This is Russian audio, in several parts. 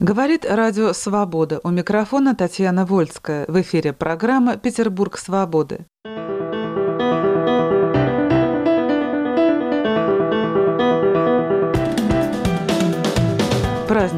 Говорит Радио Свобода. У микрофона Татьяна Вольская. В эфире программа «Петербург свободы».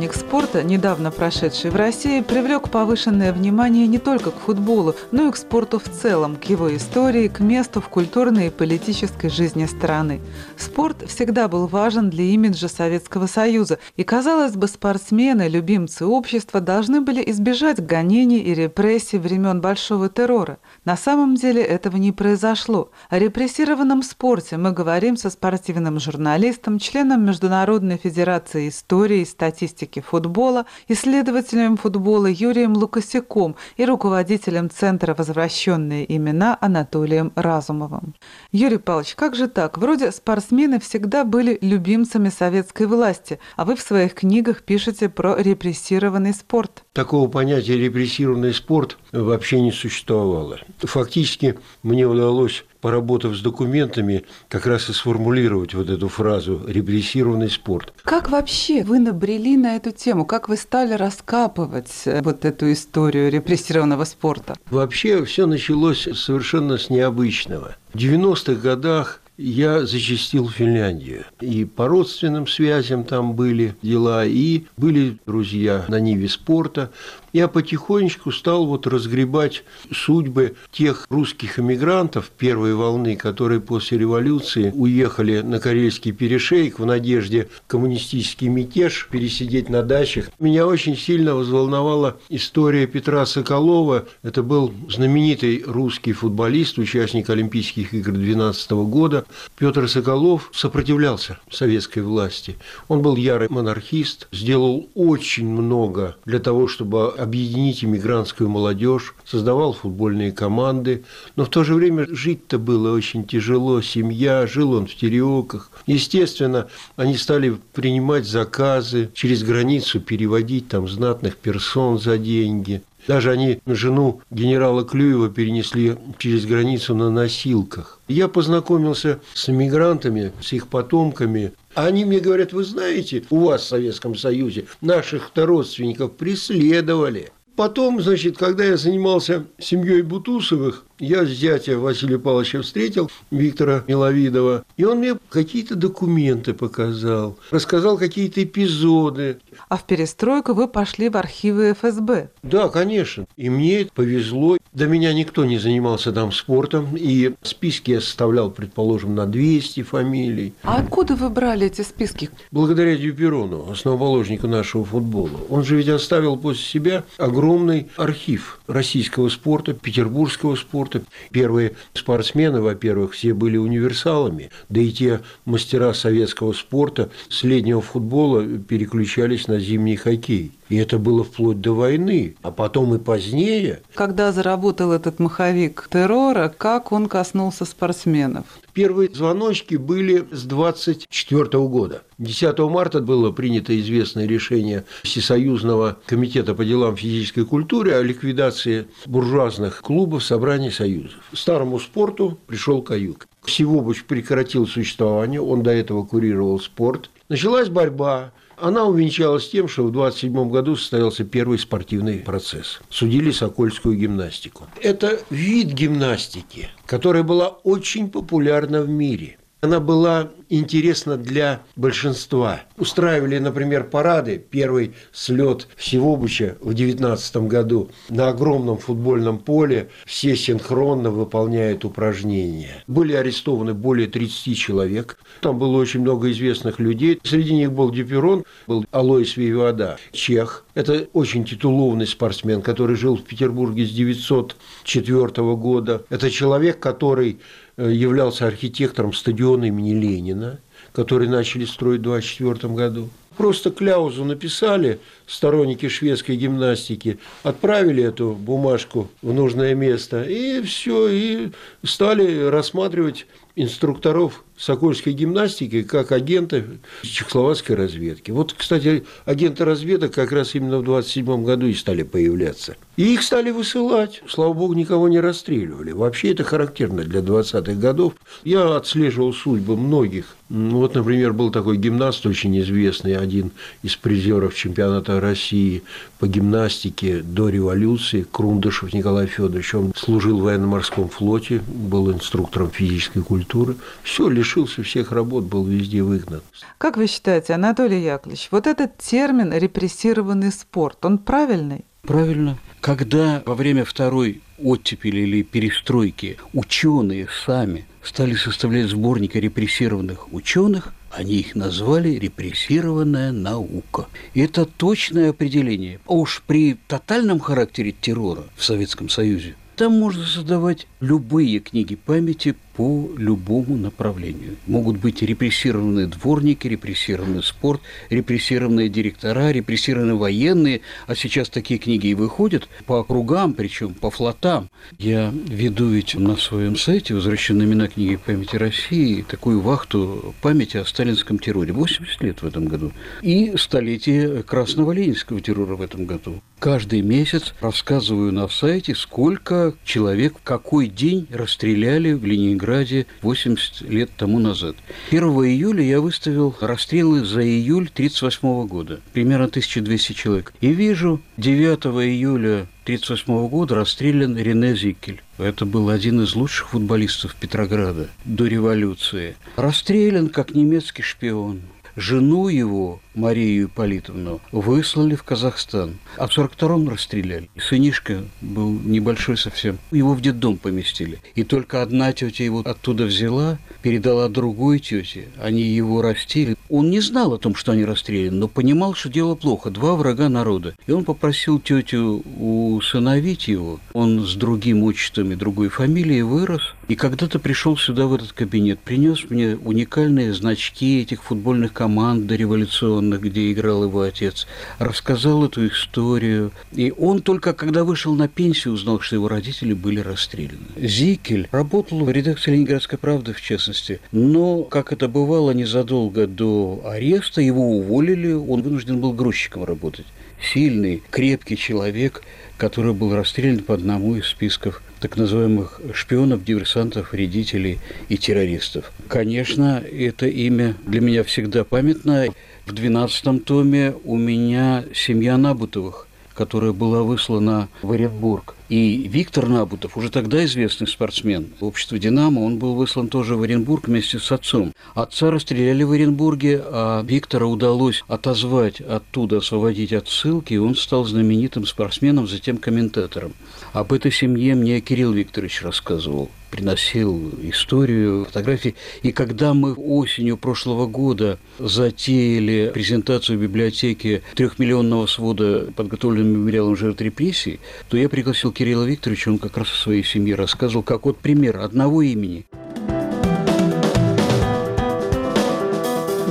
Праздник спорта, недавно прошедший в России, привлек повышенное внимание не только к футболу, но и к спорту в целом, к его истории, к месту в культурной и политической жизни страны. Спорт всегда был важен для имиджа Советского Союза, и, казалось бы, спортсмены, любимцы общества должны были избежать гонений и репрессий времен Большого террора. На самом деле этого не произошло. О репрессированном спорте мы говорим со спортивным журналистом, членом Международной Федерации истории и статистики статистики футбола, исследователем футбола Юрием Лукасяком и руководителем Центра «Возвращенные имена» Анатолием Разумовым. Юрий Павлович, как же так? Вроде спортсмены всегда были любимцами советской власти, а вы в своих книгах пишете про репрессированный спорт. Такого понятия репрессированный спорт вообще не существовало. Фактически мне удалось поработав с документами, как раз и сформулировать вот эту фразу «репрессированный спорт». Как вообще вы набрели на эту тему? Как вы стали раскапывать э, вот эту историю репрессированного спорта? Вообще все началось совершенно с необычного. В 90-х годах я зачастил Финляндию. И по родственным связям там были дела, и были друзья на Ниве спорта я потихонечку стал вот разгребать судьбы тех русских эмигрантов первой волны, которые после революции уехали на Карельский перешейк в надежде коммунистический мятеж пересидеть на дачах. Меня очень сильно взволновала история Петра Соколова. Это был знаменитый русский футболист, участник Олимпийских игр 12 года. Петр Соколов сопротивлялся советской власти. Он был ярый монархист, сделал очень много для того, чтобы объединить иммигрантскую молодежь, создавал футбольные команды, но в то же время жить-то было очень тяжело, семья, жил он в Тереоках. Естественно, они стали принимать заказы, через границу переводить там знатных персон за деньги. Даже они жену генерала Клюева перенесли через границу на носилках. Я познакомился с иммигрантами, с их потомками. Они мне говорят, вы знаете, у вас в Советском Союзе наших-то родственников преследовали. Потом, значит, когда я занимался семьей Бутусовых, я с зятя Василия Павловича встретил, Виктора Миловидова, и он мне какие-то документы показал, рассказал какие-то эпизоды. А в перестройку вы пошли в архивы ФСБ? Да, конечно. И мне повезло. До меня никто не занимался там спортом, и списки я составлял, предположим, на 200 фамилий. А откуда вы брали эти списки? Благодаря Дюперону, основоположнику нашего футбола. Он же ведь оставил после себя огромный архив российского спорта, петербургского спорта, спорта. Первые спортсмены, во-первых, все были универсалами, да и те мастера советского спорта с летнего футбола переключались на зимний хоккей. И это было вплоть до войны, а потом и позднее. Когда заработал этот маховик террора, как он коснулся спортсменов? Первые звоночки были с 24 года. 10 марта было принято известное решение Всесоюзного комитета по делам физической культуры о ликвидации буржуазных клубов собраний союзов. Старому спорту пришел каюк. Всевобуч прекратил существование, он до этого курировал спорт. Началась борьба, она увенчалась тем, что в 27 году состоялся первый спортивный процесс. Судили сокольскую гимнастику. Это вид гимнастики, которая была очень популярна в мире. Она была интересна для большинства. Устраивали, например, парады. Первый слет Всевобуча в 19 году на огромном футбольном поле. Все синхронно выполняют упражнения. Были арестованы более 30 человек. Там было очень много известных людей. Среди них был Дюперон, был Алоис Вивиода, чех. Это очень титулованный спортсмен, который жил в Петербурге с 904 года. Это человек, который являлся архитектором стадиона имени Ленина, который начали строить в 1924 году. Просто кляузу написали сторонники шведской гимнастики, отправили эту бумажку в нужное место, и все, и стали рассматривать инструкторов Сокольской гимнастики как агента чехословацкой разведки. Вот, кстати, агенты разведок как раз именно в 27 году и стали появляться. И их стали высылать. Слава богу, никого не расстреливали. Вообще это характерно для 20-х годов. Я отслеживал судьбы многих. Вот, например, был такой гимнаст очень известный, один из призеров чемпионата России по гимнастике до революции, Крундышев Николай Федорович. Он служил в военно-морском флоте, был инструктором физической культуры. Все, лишился всех работ, был везде выгнан. Как вы считаете, Анатолий Яковлевич, вот этот термин «репрессированный спорт», он правильный? Правильно. Когда во время второй оттепели или перестройки ученые сами стали составлять сборники репрессированных ученых, они их назвали «репрессированная наука». И это точное определение. А уж при тотальном характере террора в Советском Союзе там можно создавать любые книги памяти по любому направлению. Могут быть репрессированные дворники, репрессированный спорт, репрессированные директора, репрессированные военные. А сейчас такие книги и выходят по округам, причем по флотам. Я веду ведь на своем сайте «Возвращенные имена книги памяти России» такую вахту памяти о сталинском терроре. 80 лет в этом году. И столетие красного ленинского террора в этом году. Каждый месяц рассказываю на сайте, сколько человек в какой день расстреляли в Ленинграде Ленинграде 80 лет тому назад. 1 июля я выставил расстрелы за июль 1938 года, примерно 1200 человек. И вижу, 9 июля 1938 года расстрелян Рене Зикель. Это был один из лучших футболистов Петрограда до революции. Расстрелян как немецкий шпион. Жену его, Марию Ипполитовну, выслали в Казахстан, а в 42-м расстреляли. Сынишка был небольшой совсем. Его в детдом поместили. И только одна тетя его оттуда взяла, передала другой тете. Они его растили. Он не знал о том, что они расстреляны, но понимал, что дело плохо. Два врага народа. И он попросил тетю усыновить его. Он с другим отчеством и другой фамилией вырос. И когда-то пришел сюда, в этот кабинет, принес мне уникальные значки этих футбольных команд дореволюционных, где играл его отец, рассказал эту историю. И он только когда вышел на пенсию, узнал, что его родители были расстреляны. Зикель работал в редакции «Ленинградской правды», в частности. Но, как это бывало, незадолго до ареста его уволили, он вынужден был грузчиком работать. Сильный, крепкий человек, который был расстрелян по одному из списков так называемых шпионов, диверсантов, вредителей и террористов. Конечно, это имя для меня всегда памятно. В 12 томе у меня семья Набутовых, которая была выслана в Оренбург. И Виктор Набутов, уже тогда известный спортсмен, в обществе «Динамо», он был выслан тоже в Оренбург вместе с отцом. Отца расстреляли в Оренбурге, а Виктора удалось отозвать оттуда, освободить от ссылки, и он стал знаменитым спортсменом, затем комментатором. Об этой семье мне Кирилл Викторович рассказывал приносил историю, фотографии. И когда мы осенью прошлого года затеяли презентацию в библиотеке трехмиллионного свода подготовленным мемориалом жертв репрессий, то я пригласил Кирилла Викторовича, он как раз о своей семье рассказывал, как вот пример одного имени –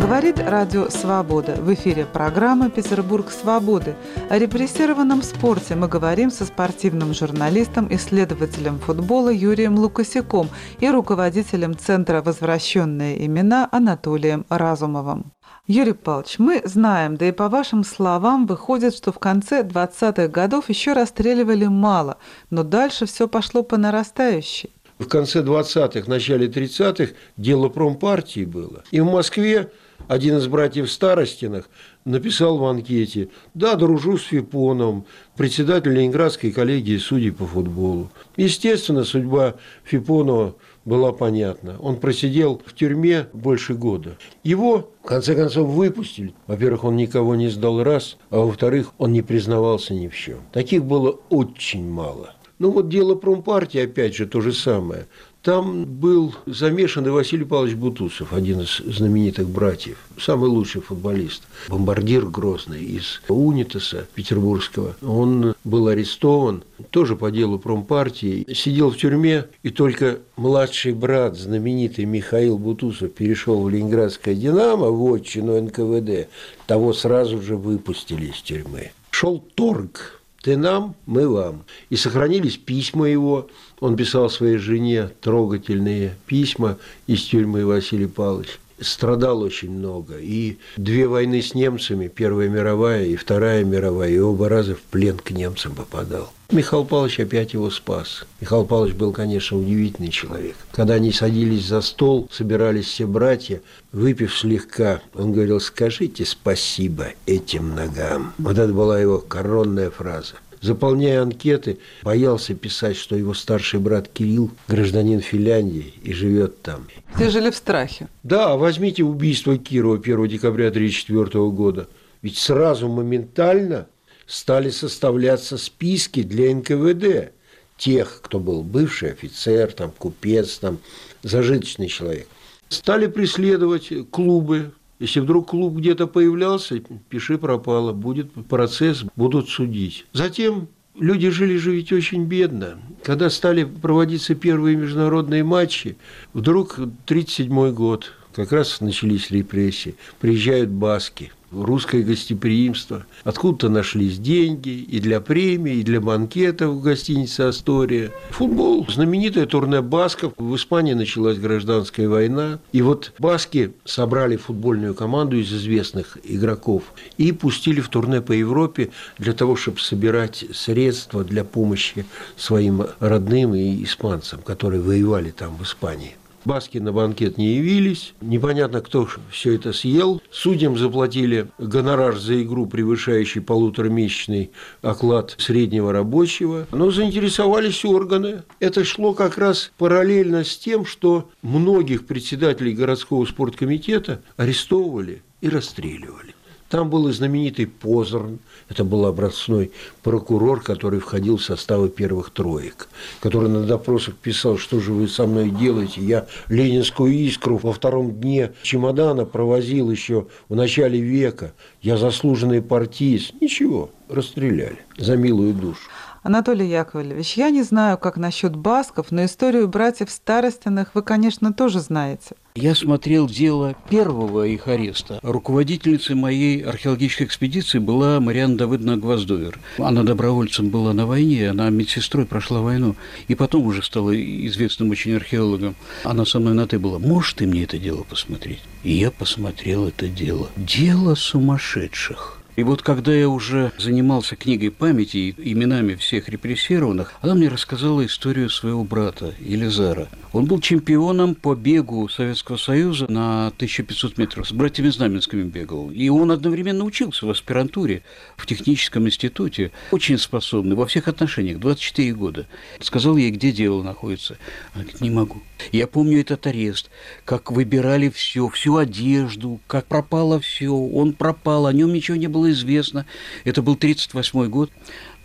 Говорит Радио «Свобода». В эфире программа «Петербург свободы». О репрессированном спорте мы говорим со спортивным журналистом, исследователем футбола Юрием Лукасяком и руководителем Центра «Возвращенные имена» Анатолием Разумовым. Юрий Павлович, мы знаем, да и по вашим словам выходит, что в конце 20-х годов еще расстреливали мало, но дальше все пошло по нарастающей. В конце 20-х, начале 30-х дело промпартии было. И в Москве один из братьев Старостиных написал в анкете «Да, дружу с Фипоном, председатель Ленинградской коллегии судей по футболу». Естественно, судьба Фипонова была понятна. Он просидел в тюрьме больше года. Его, в конце концов, выпустили. Во-первых, он никого не сдал раз, а во-вторых, он не признавался ни в чем. Таких было очень мало. Ну вот дело промпартии, опять же, то же самое. Там был замешан и Василий Павлович Бутусов, один из знаменитых братьев, самый лучший футболист, бомбардир Грозный из Унитаса петербургского. Он был арестован, тоже по делу промпартии, сидел в тюрьме, и только младший брат, знаменитый Михаил Бутусов, перешел в Ленинградское «Динамо», в отчину НКВД, того сразу же выпустили из тюрьмы. Шел торг Ты нам, мы вам. И сохранились письма его. Он писал своей жене трогательные письма из тюрьмы Василий Павлович страдал очень много. И две войны с немцами, Первая мировая и Вторая мировая, и оба раза в плен к немцам попадал. Михаил Павлович опять его спас. Михаил Павлович был, конечно, удивительный человек. Когда они садились за стол, собирались все братья, выпив слегка, он говорил, скажите спасибо этим ногам. Вот это была его коронная фраза заполняя анкеты, боялся писать, что его старший брат Кирилл гражданин Финляндии и живет там. Все жили в страхе. Да, возьмите убийство Кирова 1 декабря 1934 года. Ведь сразу моментально стали составляться списки для НКВД тех, кто был бывший офицер, там, купец, там, зажиточный человек. Стали преследовать клубы, если вдруг клуб где-то появлялся, пиши пропало, будет процесс, будут судить. Затем люди жили же ведь очень бедно. Когда стали проводиться первые международные матчи, вдруг 1937 год, как раз начались репрессии, приезжают баски – русское гостеприимство. Откуда-то нашлись деньги и для премии, и для банкетов в гостинице «Астория». Футбол. Знаменитое турне басков. В Испании началась гражданская война. И вот баски собрали футбольную команду из известных игроков и пустили в турне по Европе для того, чтобы собирать средства для помощи своим родным и испанцам, которые воевали там в Испании. Баски на банкет не явились. Непонятно, кто все это съел. Судьям заплатили гонорар за игру, превышающий полуторамесячный оклад среднего рабочего. Но заинтересовались органы. Это шло как раз параллельно с тем, что многих председателей городского спорткомитета арестовывали и расстреливали. Там был и знаменитый Позорн, это был образцой прокурор, который входил в составы первых троек, который на допросах писал, что же вы со мной делаете. Я ленинскую искру во втором дне чемодана провозил еще в начале века. Я заслуженный партиец. Ничего, расстреляли за милую душу. Анатолий Яковлевич, я не знаю, как насчет басков, но историю братьев Старостиных вы, конечно, тоже знаете. Я смотрел дело первого их ареста. Руководительницей моей археологической экспедиции была Марианна Давыдовна Гвоздовер. Она добровольцем была на войне, она медсестрой прошла войну. И потом уже стала известным очень археологом. Она со мной на «ты» была. Можешь ты мне это дело посмотреть? И я посмотрел это дело. Дело сумасшедших. И вот когда я уже занимался книгой памяти и именами всех репрессированных, она мне рассказала историю своего брата Елизара. Он был чемпионом по бегу Советского Союза на 1500 метров. С братьями Знаменскими бегал. И он одновременно учился в аспирантуре в техническом институте. Очень способный во всех отношениях, 24 года. Сказал ей, где дело находится. Она говорит, не могу. Я помню этот арест, как выбирали все, всю одежду, как пропало все. Он пропал, о нем ничего не было известно, это был 1938 год,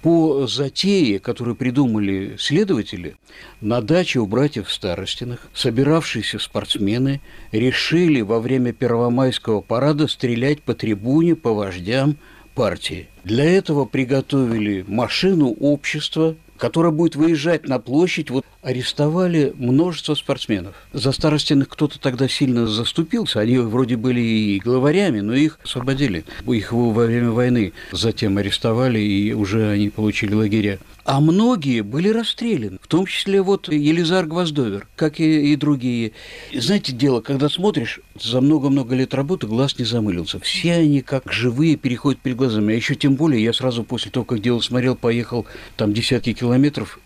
по затее, которую придумали следователи, на даче у братьев Старостиных собиравшиеся спортсмены решили во время Первомайского парада стрелять по трибуне, по вождям партии. Для этого приготовили машину общества, которая будет выезжать на площадь. Вот арестовали множество спортсменов. За старостиных кто-то тогда сильно заступился. Они вроде были и главарями, но их освободили. Их во время войны затем арестовали, и уже они получили лагеря. А многие были расстреляны, в том числе вот Елизар Гвоздовер, как и, и другие. Знаете, дело, когда смотришь, за много-много лет работы глаз не замылился. Все они как живые переходят перед глазами. А еще тем более, я сразу после того, как дело смотрел, поехал там десятки километров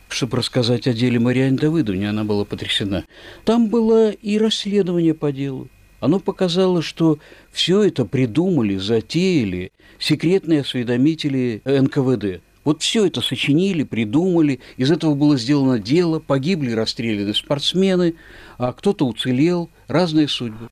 чтобы рассказать о деле Мариане Давыдовне, она была потрясена. Там было и расследование по делу. Оно показало, что все это придумали, затеяли секретные осведомители НКВД. Вот все это сочинили, придумали, из этого было сделано дело, погибли, расстреляны спортсмены, а кто-то уцелел, разные судьбы.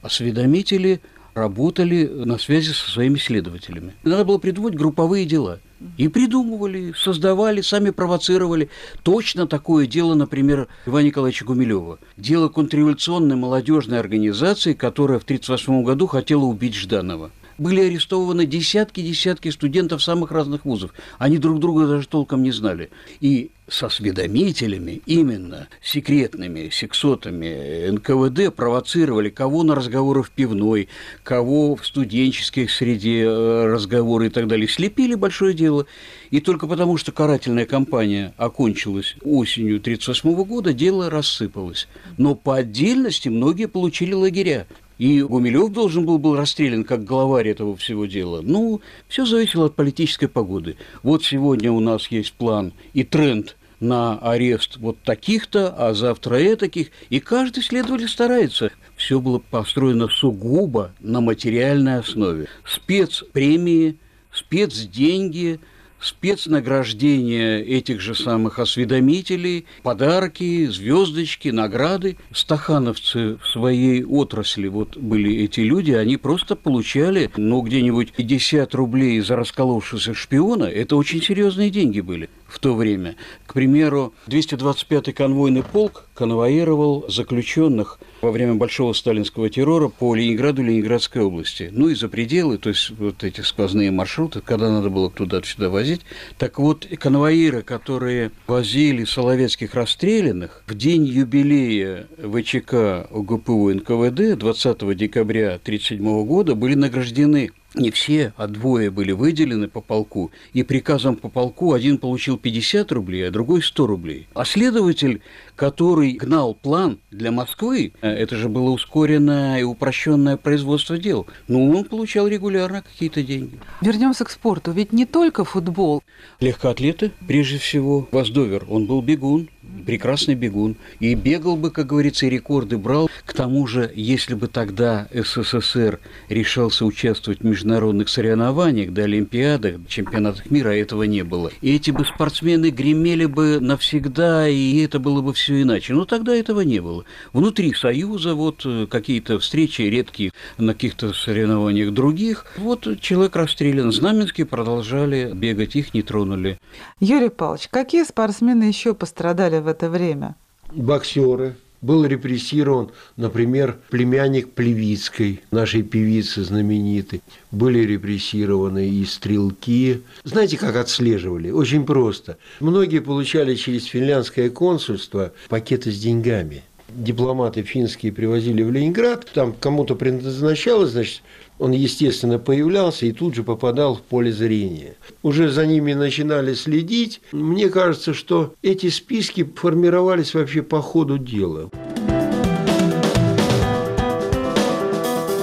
Осведомители работали на связи со своими следователями. Надо было придумать групповые дела – и придумывали, создавали, сами провоцировали. Точно такое дело, например, Ивана Николаевича Гумилева. Дело контрреволюционной молодежной организации, которая в 1938 году хотела убить Жданова. Были арестованы десятки-десятки студентов самых разных вузов. Они друг друга даже толком не знали. И со осведомителями, именно секретными сексотами НКВД провоцировали кого на разговоры в пивной, кого в студенческой среде э, разговоры и так далее. Слепили большое дело. И только потому, что карательная кампания окончилась осенью 1938 года, дело рассыпалось. Но по отдельности многие получили лагеря. И Гумилев должен был был расстрелян как главарь этого всего дела. Ну, все зависело от политической погоды. Вот сегодня у нас есть план и тренд на арест вот таких-то, а завтра этаких, и каждый следователь старается. Все было построено сугубо на материальной основе. Спецпремии, спецденьги – спецнаграждение этих же самых осведомителей, подарки, звездочки, награды. Стахановцы в своей отрасли, вот были эти люди, они просто получали, ну, где-нибудь 50 рублей за расколовшегося шпиона, это очень серьезные деньги были в то время. К примеру, 225-й конвойный полк конвоировал заключенных во время большого сталинского террора по Ленинграду Ленинградской области. Ну и за пределы, то есть вот эти сквозные маршруты, когда надо было туда-сюда возить. Так вот, конвоиры, которые возили соловецких расстрелянных, в день юбилея ВЧК УГПУ НКВД 20 декабря 1937 года были награждены не все, а двое были выделены по полку, и приказом по полку один получил 50 рублей, а другой 100 рублей. А следователь, который гнал план для Москвы, э, это же было ускоренное и упрощенное производство дел, ну, он получал регулярно какие-то деньги. Вернемся к спорту, ведь не только футбол. Легкоатлеты, прежде всего, Воздовер, он был бегун, прекрасный бегун. И бегал бы, как говорится, и рекорды брал. К тому же, если бы тогда СССР решался участвовать в международных соревнованиях, до Олимпиадах, чемпионатах мира, а этого не было. И эти бы спортсмены гремели бы навсегда, и это было бы все иначе. Но тогда этого не было. Внутри Союза вот э, какие-то встречи редкие на каких-то соревнованиях других. Вот человек расстрелян. Знаменские продолжали бегать, их не тронули. Юрий Павлович, какие спортсмены еще пострадали в это время? Боксеры. Был репрессирован, например, племянник Плевицкой, нашей певицы знаменитой. Были репрессированы и стрелки. Знаете, как отслеживали? Очень просто. Многие получали через финляндское консульство пакеты с деньгами дипломаты финские привозили в Ленинград, там кому-то предназначалось, значит, он, естественно, появлялся и тут же попадал в поле зрения. Уже за ними начинали следить. Мне кажется, что эти списки формировались вообще по ходу дела.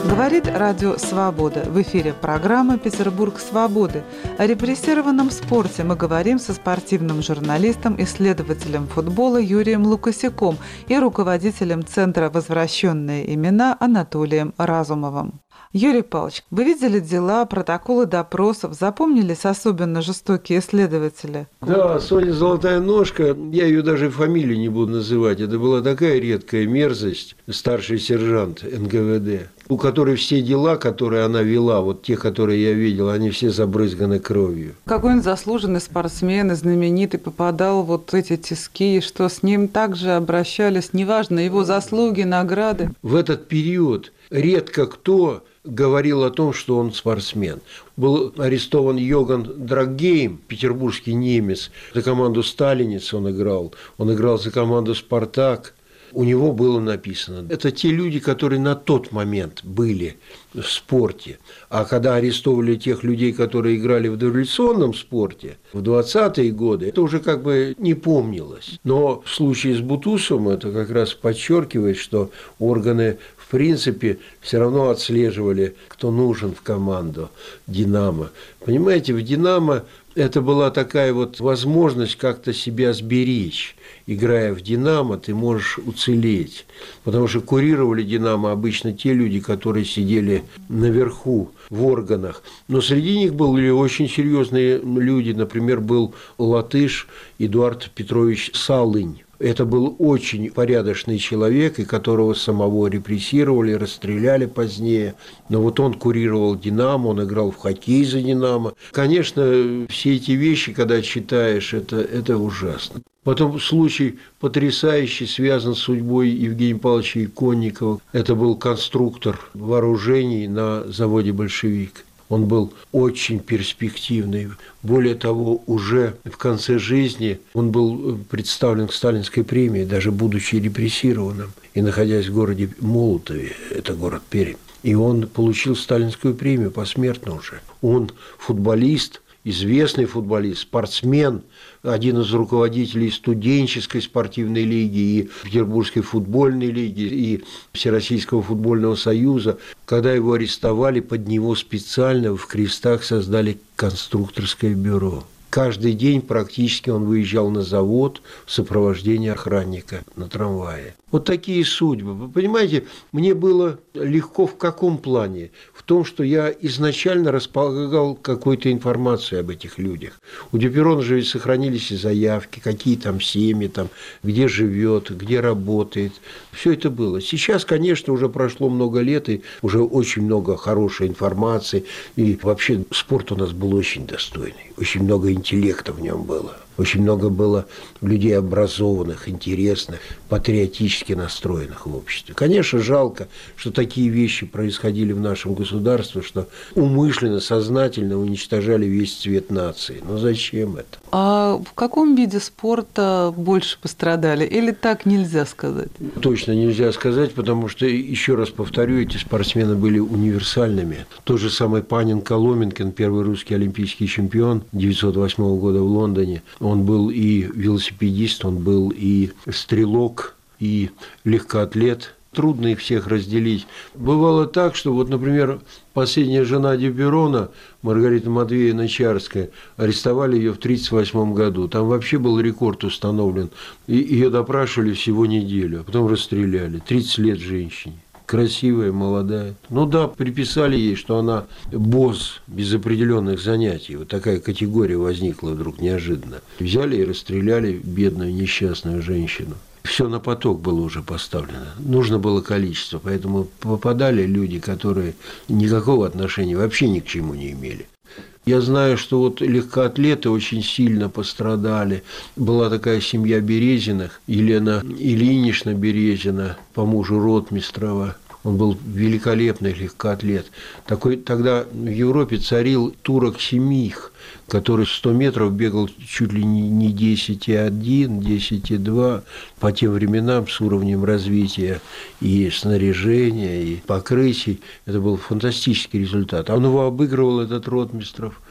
Говорит Радио «Свобода». В эфире программа «Петербург свободы». О репрессированном спорте мы говорим со спортивным журналистом, исследователем футбола Юрием Лукасяком и руководителем Центра «Возвращенные имена» Анатолием Разумовым. Юрий Павлович, вы видели дела, протоколы допросов, запомнились особенно жестокие следователи? Да, Соня Золотая Ножка, я ее даже фамилию не буду называть, это была такая редкая мерзость, старший сержант НКВД, у которой все дела, которые она вела, вот те, которые я видел, они все забрызганы кровью. Какой он заслуженный спортсмен и знаменитый, попадал вот в эти тиски, что с ним также обращались, неважно, его заслуги, награды. В этот период редко кто говорил о том, что он спортсмен. Был арестован Йоган Драгейм, петербургский немец. За команду «Сталинец» он играл. Он играл за команду «Спартак». У него было написано. Это те люди, которые на тот момент были в спорте. А когда арестовывали тех людей, которые играли в дореволюционном спорте в 20-е годы, это уже как бы не помнилось. Но в случае с Бутусом это как раз подчеркивает, что органы принципе, все равно отслеживали, кто нужен в команду «Динамо». Понимаете, в «Динамо» это была такая вот возможность как-то себя сберечь. Играя в «Динамо», ты можешь уцелеть. Потому что курировали «Динамо» обычно те люди, которые сидели наверху в органах. Но среди них были очень серьезные люди. Например, был латыш Эдуард Петрович Салынь Это был очень порядочный человек, и которого самого репрессировали, расстреляли позднее. Но вот он курировал «Динамо», он играл в хоккей за «Динамо». Конечно, все эти вещи, когда читаешь, это, это ужасно. Потом случай потрясающий, связан с судьбой Евгения Павловича Иконникова. Это был конструктор вооружений на заводе «Большевик». Он был очень перспективный. Более того, уже в конце жизни он был представлен к сталинской премии, даже будучи репрессированным и находясь в городе Молотове, это город Пермь. И он получил сталинскую премию посмертно уже. Он футболист, известный футболист, спортсмен, один из руководителей студенческой спортивной лиги и Петербургской футбольной лиги и Всероссийского футбольного союза. Когда его арестовали, под него специально в крестах создали конструкторское бюро. Каждый день практически он выезжал на завод в сопровождении охранника на трамвае. Вот такие судьбы. Вы понимаете, мне было легко в каком плане? В том, что я изначально располагал какой-то информацией об этих людях. У Дюперона же ведь сохранились и заявки, какие там семьи, там, где живет, где работает. Все это было. Сейчас, конечно, уже прошло много лет, и уже очень много хорошей информации. И вообще спорт у нас был очень достойный. Очень много интеллекта в нем было. Очень много было людей образованных, интересных, патриотически настроенных в обществе. Конечно, жалко, что такие вещи происходили в нашем государстве, что умышленно, сознательно уничтожали весь цвет нации. Но зачем это? А в каком виде спорта больше пострадали? Или так нельзя сказать? Точно нельзя сказать, потому что, еще раз повторю, эти спортсмены были универсальными. Тот же самый Панин Коломенкин, первый русский олимпийский чемпион 1908 года в Лондоне, он был и велосипедист, он был и стрелок, и легкоатлет. Трудно их всех разделить. Бывало так, что вот, например, последняя жена Дюберона, Маргарита Матвеевна Чарская, арестовали ее в 1938 году. Там вообще был рекорд установлен. И ее допрашивали всего неделю, а потом расстреляли. 30 лет женщине красивая, молодая. Ну да, приписали ей, что она босс без определенных занятий. Вот такая категория возникла вдруг неожиданно. Взяли и расстреляли бедную несчастную женщину. Все на поток было уже поставлено. Нужно было количество, поэтому попадали люди, которые никакого отношения вообще ни к чему не имели. Я знаю, что вот легкоатлеты очень сильно пострадали. Была такая семья Березиных, Елена Ильинична Березина, по мужу Ротмистрова. Он был великолепный легкоатлет. Такой, тогда в Европе царил турок Семих, который 100 метров бегал чуть ли не 10,1, 10,2 по тем временам с уровнем развития и снаряжения, и покрытий. Это был фантастический результат. Он его обыгрывал, этот Ротмистров.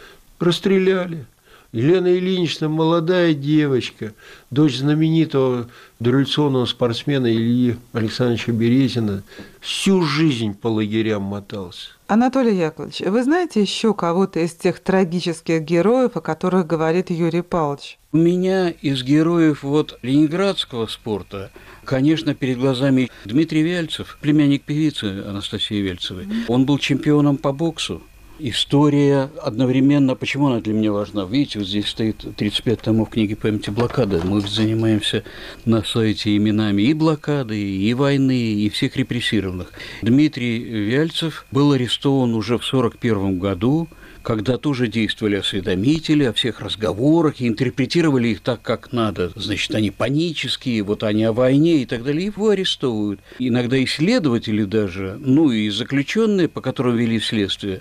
Расстреляли. Елена Ильинична молодая девочка, дочь знаменитого дореволюционного спортсмена Ильи Александровича Березина, всю жизнь по лагерям мотался. Анатолий Яковлевич, вы знаете еще кого-то из тех трагических героев, о которых говорит Юрий Павлович? У меня из героев вот ленинградского спорта, конечно, перед глазами Дмитрий Вяльцев, племянник певицы Анастасии Вельцевой. Он был чемпионом по боксу, история одновременно, почему она для меня важна? Видите, вот здесь стоит 35 томов книги памяти блокады. Мы занимаемся на сайте именами и блокады, и войны, и всех репрессированных. Дмитрий Вяльцев был арестован уже в 1941 году когда тоже действовали осведомители о всех разговорах и интерпретировали их так, как надо. Значит, они панические, вот они о войне и так далее, его арестовывают. Иногда исследователи даже, ну и заключенные, по которым вели следствие,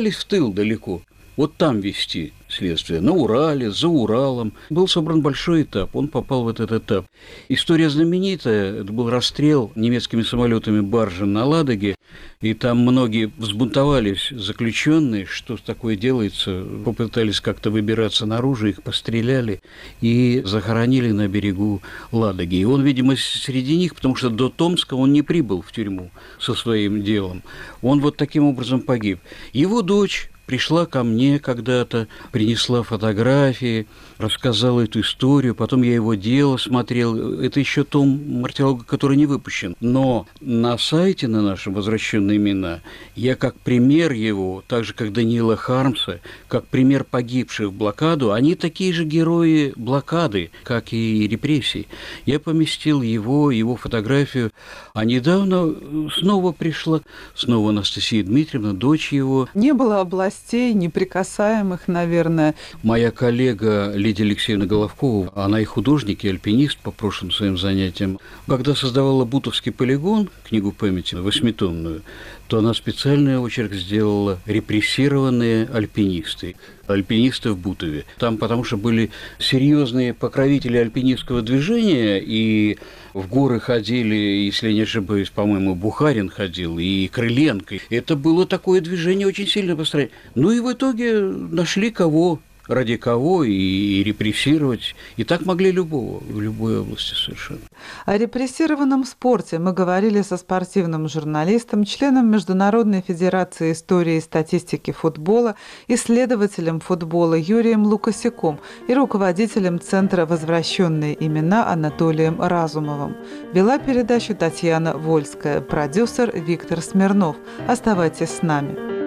отправлялись в тыл далеко вот там вести следствие, на Урале, за Уралом. Был собран большой этап, он попал в этот этап. История знаменитая, это был расстрел немецкими самолетами баржи на Ладоге, и там многие взбунтовались заключенные, что такое делается, попытались как-то выбираться наружу, их постреляли и захоронили на берегу Ладоги. И он, видимо, среди них, потому что до Томска он не прибыл в тюрьму со своим делом. Он вот таким образом погиб. Его дочь пришла ко мне когда-то, принесла фотографии, рассказала эту историю, потом я его дело смотрел. Это еще том мартиролога, который не выпущен. Но на сайте на нашем «Возвращенные имена» я как пример его, так же, как Даниила Хармса, как пример погибших в блокаду, они такие же герои блокады, как и репрессий. Я поместил его, его фотографию. А недавно снова пришла, снова Анастасия Дмитриевна, дочь его. Не было областей неприкасаемых, наверное. Моя коллега Лидия Алексеевна Головкова, она и художник, и альпинист по прошлым своим занятиям. Когда создавала Бутовский полигон, книгу памяти, восьмитомную, то она специальный очерк сделала «Репрессированные альпинисты». Альпинисты в Бутове. Там потому что были серьезные покровители альпинистского движения, и в горы ходили, если не ошибаюсь, по-моему, Бухарин ходил, и Крыленко. Это было такое движение очень сильно построено. Ну и в итоге нашли кого ради кого и, и репрессировать. И так могли любого, в любой области совершенно. О репрессированном спорте мы говорили со спортивным журналистом, членом Международной Федерации истории и статистики футбола, исследователем футбола Юрием Лукасяком и руководителем Центра «Возвращенные имена» Анатолием Разумовым. Вела передачу Татьяна Вольская, продюсер Виктор Смирнов. Оставайтесь с нами.